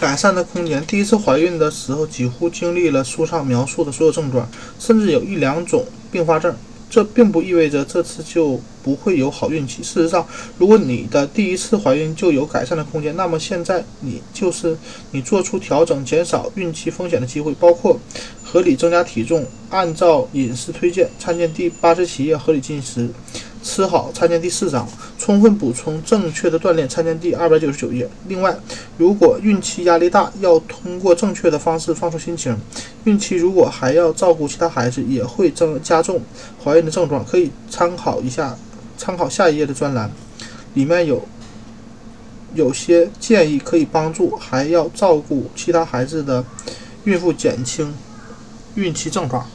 改善的空间。第一次怀孕的时候，几乎经历了书上描述的所有症状，甚至有一两种并发症。这并不意味着这次就不会有好运气。事实上，如果你的第一次怀孕就有改善的空间，那么现在你就是你做出调整、减少孕期风险的机会，包括合理增加体重、按照饮食推荐（参见第八十七页合理进食）。吃好，参见第四章；充分补充正确的锻炼，参见第二百九十九页。另外，如果孕期压力大，要通过正确的方式放松心情。孕期如果还要照顾其他孩子，也会增加重怀孕的症状。可以参考一下，参考下一页的专栏，里面有有些建议可以帮助还要照顾其他孩子的孕妇减轻孕期症状。